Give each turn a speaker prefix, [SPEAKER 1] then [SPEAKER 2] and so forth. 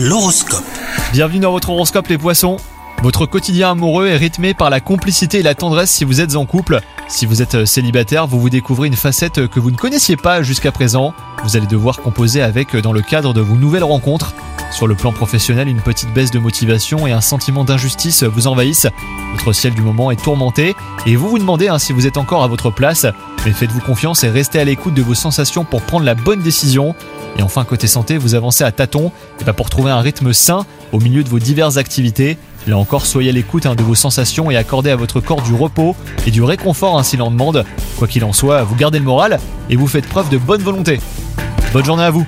[SPEAKER 1] L'horoscope.
[SPEAKER 2] Bienvenue dans votre horoscope les poissons. Votre quotidien amoureux est rythmé par la complicité et la tendresse si vous êtes en couple. Si vous êtes célibataire, vous vous découvrez une facette que vous ne connaissiez pas jusqu'à présent. Vous allez devoir composer avec dans le cadre de vos nouvelles rencontres. Sur le plan professionnel, une petite baisse de motivation et un sentiment d'injustice vous envahissent. Votre ciel du moment est tourmenté et vous vous demandez hein, si vous êtes encore à votre place. Mais faites-vous confiance et restez à l'écoute de vos sensations pour prendre la bonne décision. Et enfin, côté santé, vous avancez à tâtons et pas pour trouver un rythme sain au milieu de vos diverses activités. Là encore, soyez à l'écoute hein, de vos sensations et accordez à votre corps du repos et du réconfort ainsi l'en demande. Quoi qu'il en soit, vous gardez le moral et vous faites preuve de bonne volonté. Bonne journée à vous